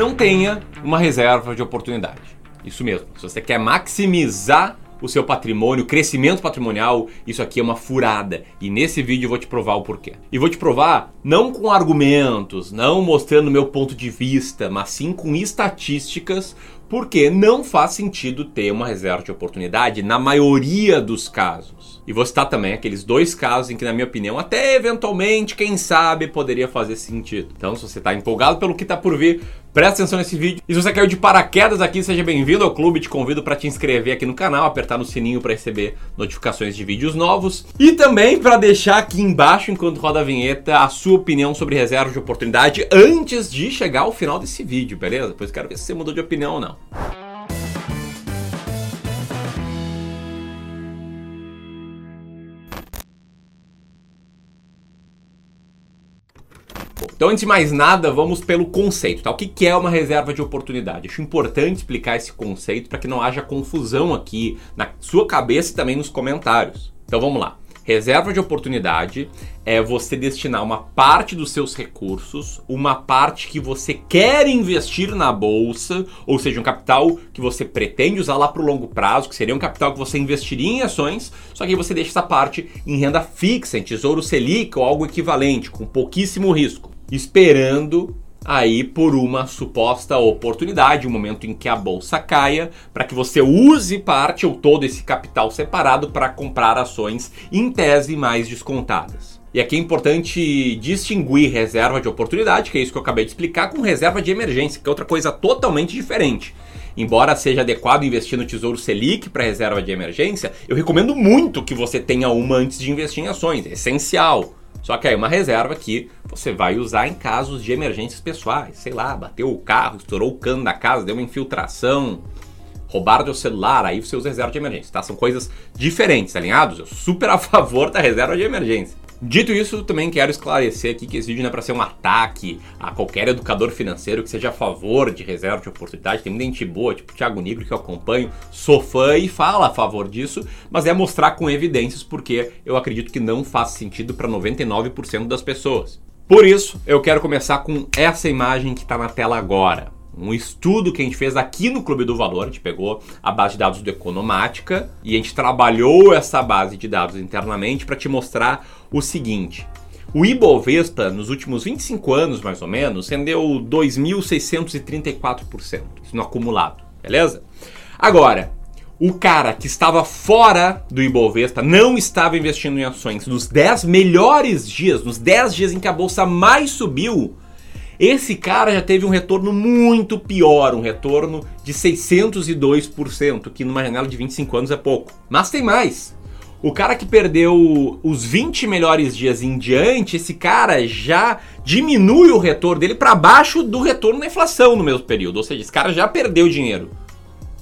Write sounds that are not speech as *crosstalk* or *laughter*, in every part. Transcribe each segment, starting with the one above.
não tenha uma reserva de oportunidade. Isso mesmo. Se você quer maximizar o seu patrimônio, crescimento patrimonial, isso aqui é uma furada. E nesse vídeo eu vou te provar o porquê. E vou te provar não com argumentos, não mostrando meu ponto de vista, mas sim com estatísticas, porque não faz sentido ter uma reserva de oportunidade na maioria dos casos. E vou citar também aqueles dois casos em que, na minha opinião, até eventualmente, quem sabe, poderia fazer sentido. Então, se você está empolgado pelo que está por vir, Presta atenção nesse vídeo. E se você caiu de paraquedas aqui, seja bem-vindo ao clube. Te convido para te inscrever aqui no canal, apertar no sininho para receber notificações de vídeos novos. E também para deixar aqui embaixo, enquanto roda a vinheta, a sua opinião sobre reserva de oportunidade antes de chegar ao final desse vídeo, beleza? Pois quero ver se você mudou de opinião ou não. Então, antes de mais nada, vamos pelo conceito, tá? O que é uma reserva de oportunidade? Acho importante explicar esse conceito para que não haja confusão aqui na sua cabeça e também nos comentários. Então, vamos lá. Reserva de oportunidade é você destinar uma parte dos seus recursos, uma parte que você quer investir na bolsa, ou seja, um capital que você pretende usar lá para o longo prazo, que seria um capital que você investiria em ações, só que você deixa essa parte em renda fixa, em tesouro selic ou algo equivalente, com pouquíssimo risco esperando aí por uma suposta oportunidade, um momento em que a bolsa caia, para que você use parte ou todo esse capital separado para comprar ações em tese mais descontadas. E aqui é importante distinguir reserva de oportunidade, que é isso que eu acabei de explicar, com reserva de emergência, que é outra coisa totalmente diferente. Embora seja adequado investir no Tesouro Selic para reserva de emergência, eu recomendo muito que você tenha uma antes de investir em ações, é essencial. Só que aí uma reserva que você vai usar em casos de emergências pessoais. Sei lá, bateu o carro, estourou o cano da casa, deu uma infiltração, roubaram seu celular, aí você usa reserva de emergência, tá? São coisas diferentes, alinhados? Eu super a *laughs* favor da reserva de emergência. Dito isso, também quero esclarecer aqui que esse vídeo não é para ser um ataque a qualquer educador financeiro que seja a favor de reserva de oportunidade. Tem muita gente boa, tipo o Thiago Negro, que eu acompanho, sou fã e fala a favor disso, mas é mostrar com evidências porque eu acredito que não faz sentido para 99% das pessoas. Por isso, eu quero começar com essa imagem que está na tela agora um estudo que a gente fez aqui no Clube do Valor. A gente pegou a base de dados do Economática e a gente trabalhou essa base de dados internamente para te mostrar o seguinte. O Ibovespa, nos últimos 25 anos, mais ou menos, rendeu 2.634%, isso no acumulado, beleza? Agora, o cara que estava fora do Ibovespa não estava investindo em ações nos 10 melhores dias, nos 10 dias em que a bolsa mais subiu, esse cara já teve um retorno muito pior, um retorno de 602%, que numa janela de 25 anos é pouco. Mas tem mais. O cara que perdeu os 20 melhores dias em diante, esse cara já diminui o retorno dele para baixo do retorno da inflação no mesmo período. Ou seja, esse cara já perdeu dinheiro.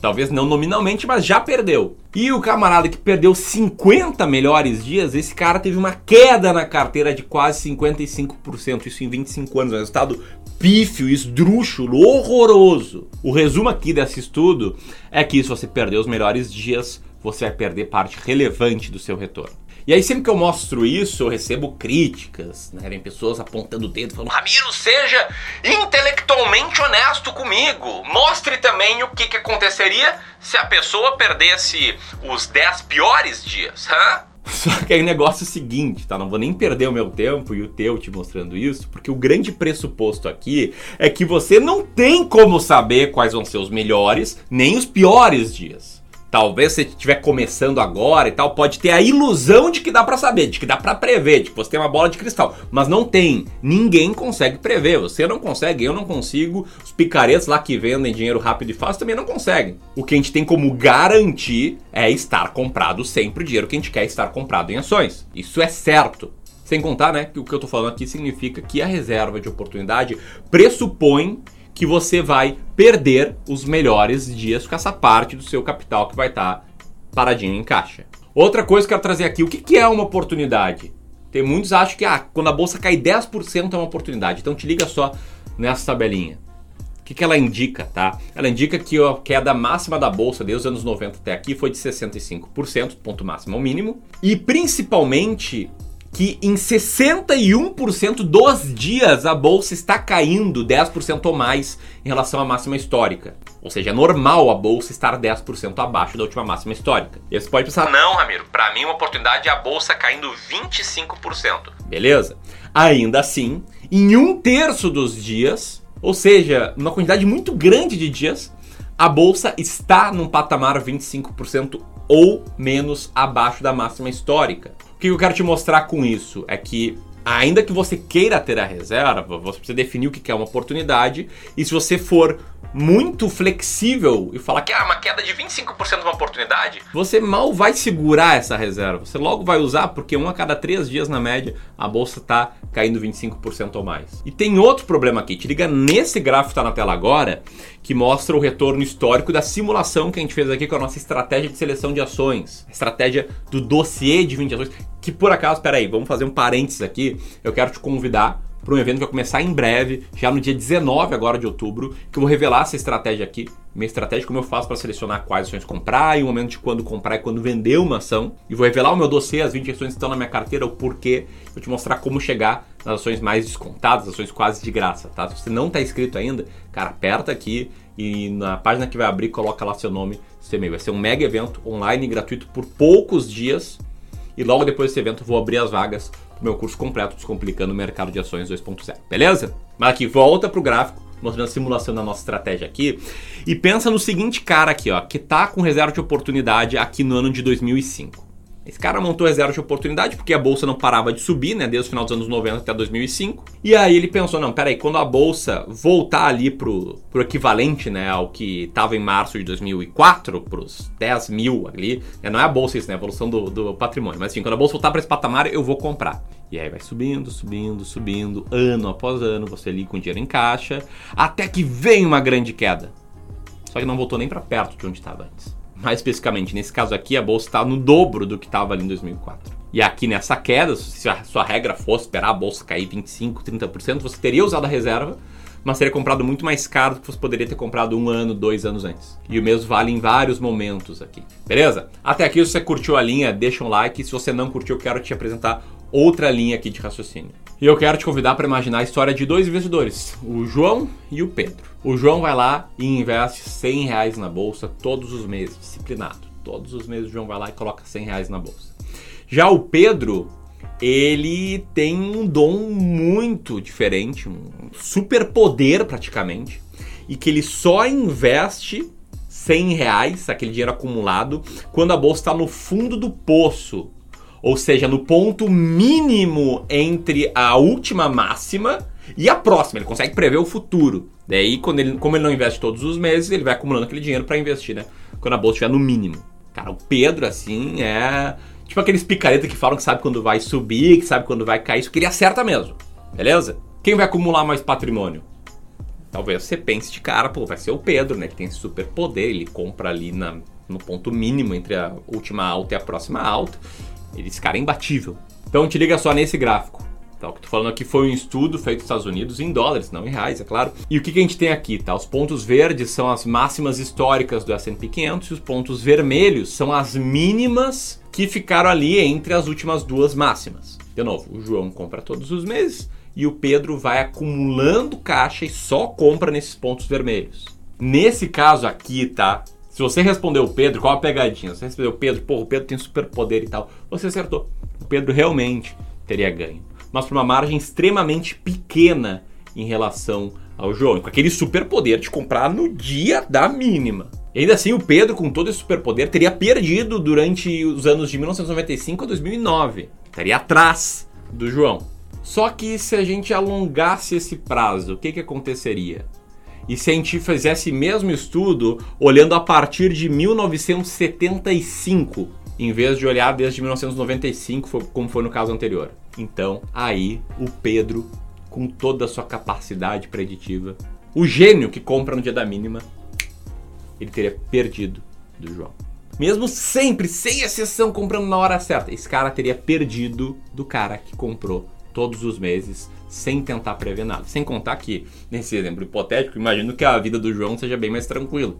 Talvez não nominalmente, mas já perdeu. E o camarada que perdeu 50 melhores dias, esse cara teve uma queda na carteira de quase 55%, isso em 25 anos, um resultado pífio, esdrúxulo, horroroso. O resumo aqui desse estudo é que se você perder os melhores dias, você vai perder parte relevante do seu retorno. E aí, sempre que eu mostro isso, eu recebo críticas, né? Vem pessoas apontando o dedo, falando: Ramiro, seja intelectualmente honesto comigo. Mostre também o que, que aconteceria se a pessoa perdesse os 10 piores dias, hã? *laughs* Só que aí o negócio é o seguinte, tá? Não vou nem perder o meu tempo e o teu te mostrando isso, porque o grande pressuposto aqui é que você não tem como saber quais vão ser os melhores nem os piores dias. Talvez você estiver começando agora e tal, pode ter a ilusão de que dá para saber, de que dá para prever, de que você tem uma bola de cristal, mas não tem. Ninguém consegue prever. Você não consegue, eu não consigo. Os picaretas lá que vendem dinheiro rápido e fácil também não conseguem. O que a gente tem como garantir é estar comprado sempre o dinheiro que a gente quer estar comprado em ações. Isso é certo. Sem contar, né, que o que eu tô falando aqui significa que a reserva de oportunidade pressupõe que você vai perder os melhores dias com essa parte do seu capital que vai estar tá paradinho em caixa. Outra coisa que eu quero trazer aqui, o que, que é uma oportunidade? Tem muitos acham que ah, quando a bolsa cai 10% é uma oportunidade. Então te liga só nessa tabelinha. O que, que ela indica, tá? Ela indica que a queda máxima da bolsa desde os anos 90 até aqui foi de 65%, ponto máximo ao mínimo. E principalmente que em 61% dos dias a bolsa está caindo 10% ou mais em relação à máxima histórica. Ou seja, é normal a bolsa estar 10% abaixo da última máxima histórica. E você pode pensar, não, Ramiro, para mim uma oportunidade é a bolsa caindo 25%. Beleza? Ainda assim, em um terço dos dias, ou seja, uma quantidade muito grande de dias, a bolsa está num patamar 25% ou menos abaixo da máxima histórica. O que eu quero te mostrar com isso é que ainda que você queira ter a reserva, você precisa definir o que é uma oportunidade e se você for muito flexível e falar que é uma queda de 25% de uma oportunidade, você mal vai segurar essa reserva. Você logo vai usar, porque um a cada três dias na média a bolsa está caindo 25% ou mais. E tem outro problema aqui. Te liga nesse gráfico que está na tela agora, que mostra o retorno histórico da simulação que a gente fez aqui com a nossa estratégia de seleção de ações, estratégia do dossiê de 20 ações, que por acaso, peraí, vamos fazer um parênteses aqui. Eu quero te convidar para um evento que vai começar em breve, já no dia 19 agora de outubro, que eu vou revelar essa estratégia aqui, minha estratégia como eu faço para selecionar quais ações comprar e o momento de quando comprar e quando vender uma ação. E vou revelar o meu dossiê, as 20 ações que estão na minha carteira, o porquê, vou te mostrar como chegar nas ações mais descontadas, ações quase de graça, tá? Se você não está inscrito ainda, cara, aperta aqui e na página que vai abrir coloca lá seu nome, seu e-mail. Vai ser um mega evento online gratuito por poucos dias. E logo depois desse evento vou abrir as vagas meu curso completo Descomplicando o Mercado de Ações 2.0, beleza? Mas aqui, volta pro gráfico, mostrando a simulação da nossa estratégia aqui. E pensa no seguinte cara aqui, ó, que tá com reserva de oportunidade aqui no ano de 2005. Esse cara montou reserva de oportunidade porque a bolsa não parava de subir, né, desde o final dos anos 90 até 2005. E aí ele pensou, não, peraí, quando a bolsa voltar ali pro, pro equivalente, né, ao que estava em março de 2004, pros 10 mil ali, né, não é a bolsa isso, né, a evolução do, do patrimônio, mas assim, quando a bolsa voltar para esse patamar, eu vou comprar. E aí vai subindo, subindo, subindo, ano após ano, você ali com dinheiro em caixa, até que vem uma grande queda. Só que não voltou nem para perto de onde estava antes mais especificamente, nesse caso aqui, a bolsa está no dobro do que estava ali em 2004. E aqui nessa queda, se a sua regra fosse esperar a bolsa cair 25, 30%, você teria usado a reserva, mas teria comprado muito mais caro do que você poderia ter comprado um ano, dois anos antes. E o mesmo vale em vários momentos aqui. Beleza? Até aqui, se você curtiu a linha, deixa um like. Se você não curtiu, eu quero te apresentar outra linha aqui de raciocínio. E eu quero te convidar para imaginar a história de dois investidores, o João e o Pedro. O João vai lá e investe 100 reais na bolsa todos os meses, disciplinado. Todos os meses o João vai lá e coloca 100 reais na bolsa. Já o Pedro, ele tem um dom muito diferente, um super poder praticamente, e que ele só investe 100 reais, aquele dinheiro acumulado, quando a bolsa está no fundo do poço ou seja, no ponto mínimo entre a última máxima e a próxima. Ele consegue prever o futuro. Daí, quando ele, como ele não investe todos os meses, ele vai acumulando aquele dinheiro para investir, né? Quando a bolsa estiver no mínimo. Cara, o Pedro, assim, é. Tipo aqueles picaretas que falam que sabe quando vai subir, que sabe quando vai cair. Isso que ele acerta mesmo. Beleza? Quem vai acumular mais patrimônio? Talvez você pense de cara, pô, vai ser o Pedro, né? Que tem esse super poder. Ele compra ali na, no ponto mínimo entre a última alta e a próxima alta. Esse cara é imbatível. Então te liga só nesse gráfico. Tá, o que eu tô falando aqui foi um estudo feito nos Estados Unidos em dólares, não em reais, é claro. E o que, que a gente tem aqui, tá? Os pontos verdes são as máximas históricas do S&P 500 e os pontos vermelhos são as mínimas que ficaram ali entre as últimas duas máximas. De novo, o João compra todos os meses e o Pedro vai acumulando caixa e só compra nesses pontos vermelhos. Nesse caso aqui, tá? Se você respondeu o Pedro, qual a pegadinha? Você respondeu o Pedro, pô, o Pedro tem superpoder e tal, você acertou. O Pedro realmente teria ganho. Mas por uma margem extremamente pequena em relação ao João, com aquele superpoder de comprar no dia da mínima. E ainda assim, o Pedro, com todo esse superpoder, teria perdido durante os anos de 1995 a 2009. Estaria atrás do João. Só que se a gente alongasse esse prazo, o que, que aconteceria? E se a gente fizesse mesmo estudo olhando a partir de 1975, em vez de olhar desde 1995, como foi no caso anterior. Então, aí o Pedro, com toda a sua capacidade preditiva, o gênio que compra no dia da mínima, ele teria perdido do João. Mesmo sempre, sem exceção, comprando na hora certa, esse cara teria perdido do cara que comprou todos os meses sem tentar prever nada. Sem contar que, nesse exemplo hipotético, imagino que a vida do João seja bem mais tranquila.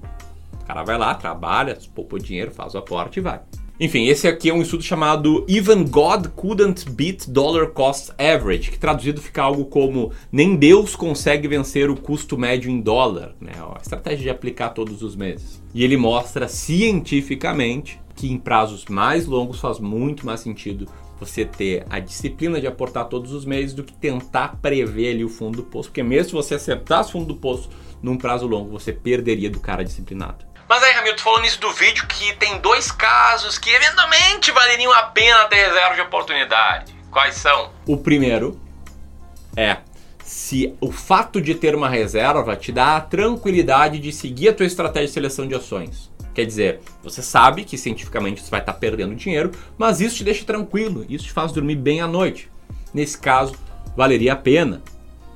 O cara vai lá, trabalha, poupa dinheiro, faz o aporte e vai. Enfim, esse aqui é um estudo chamado Even God Couldn't Beat Dollar Cost Average, que traduzido fica algo como nem Deus consegue vencer o custo médio em dólar, né? A estratégia de aplicar todos os meses. E ele mostra cientificamente que em prazos mais longos faz muito mais sentido você ter a disciplina de aportar todos os meses do que tentar prever ali o fundo do poço, porque mesmo se você acertasse o fundo do poço num prazo longo, você perderia do cara disciplinado. Mas aí, Ramiro, tu falou nisso do vídeo que tem dois casos que eventualmente valeriam a pena ter reserva de oportunidade. Quais são? O primeiro é se o fato de ter uma reserva te dá a tranquilidade de seguir a tua estratégia de seleção de ações. Quer dizer, você sabe que cientificamente você vai estar perdendo dinheiro, mas isso te deixa tranquilo, isso te faz dormir bem à noite. Nesse caso, valeria a pena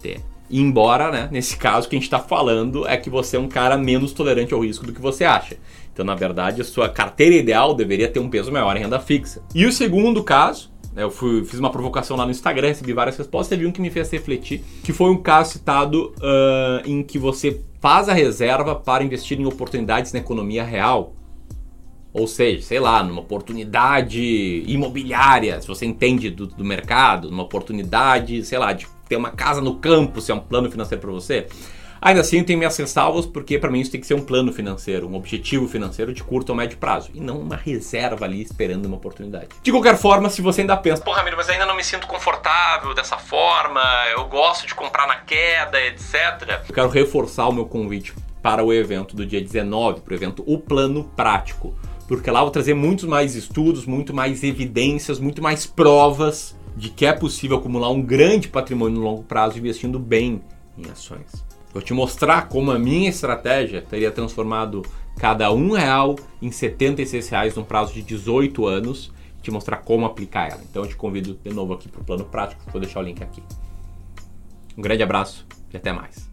ter Embora, né, nesse caso, que a gente está falando é que você é um cara menos tolerante ao risco do que você acha. Então, na verdade, a sua carteira ideal deveria ter um peso maior em renda fixa. E o segundo caso, eu fui, fiz uma provocação lá no Instagram, recebi várias respostas, teve um que me fez refletir, que foi um caso citado uh, em que você faz a reserva para investir em oportunidades na economia real. Ou seja, sei lá, numa oportunidade imobiliária, se você entende do, do mercado, numa oportunidade, sei lá, de ter uma casa no campo, se é um plano financeiro para você. Ainda assim, tenho minhas ressalvas, porque para mim isso tem que ser um plano financeiro, um objetivo financeiro de curto ou médio prazo, e não uma reserva ali esperando uma oportunidade. De qualquer forma, se você ainda pensa, porra, Ramiro, mas ainda não me sinto confortável dessa forma, eu gosto de comprar na queda, etc. Eu quero reforçar o meu convite para o evento do dia 19, para o evento O Plano Prático, porque lá eu vou trazer muitos mais estudos, muito mais evidências, muito mais provas de que é possível acumular um grande patrimônio no longo prazo investindo bem em ações. Vou te mostrar como a minha estratégia teria transformado cada um real em 76 reais num prazo de 18 anos te mostrar como aplicar ela. Então eu te convido de novo aqui para o plano prático, vou deixar o link aqui. Um grande abraço e até mais.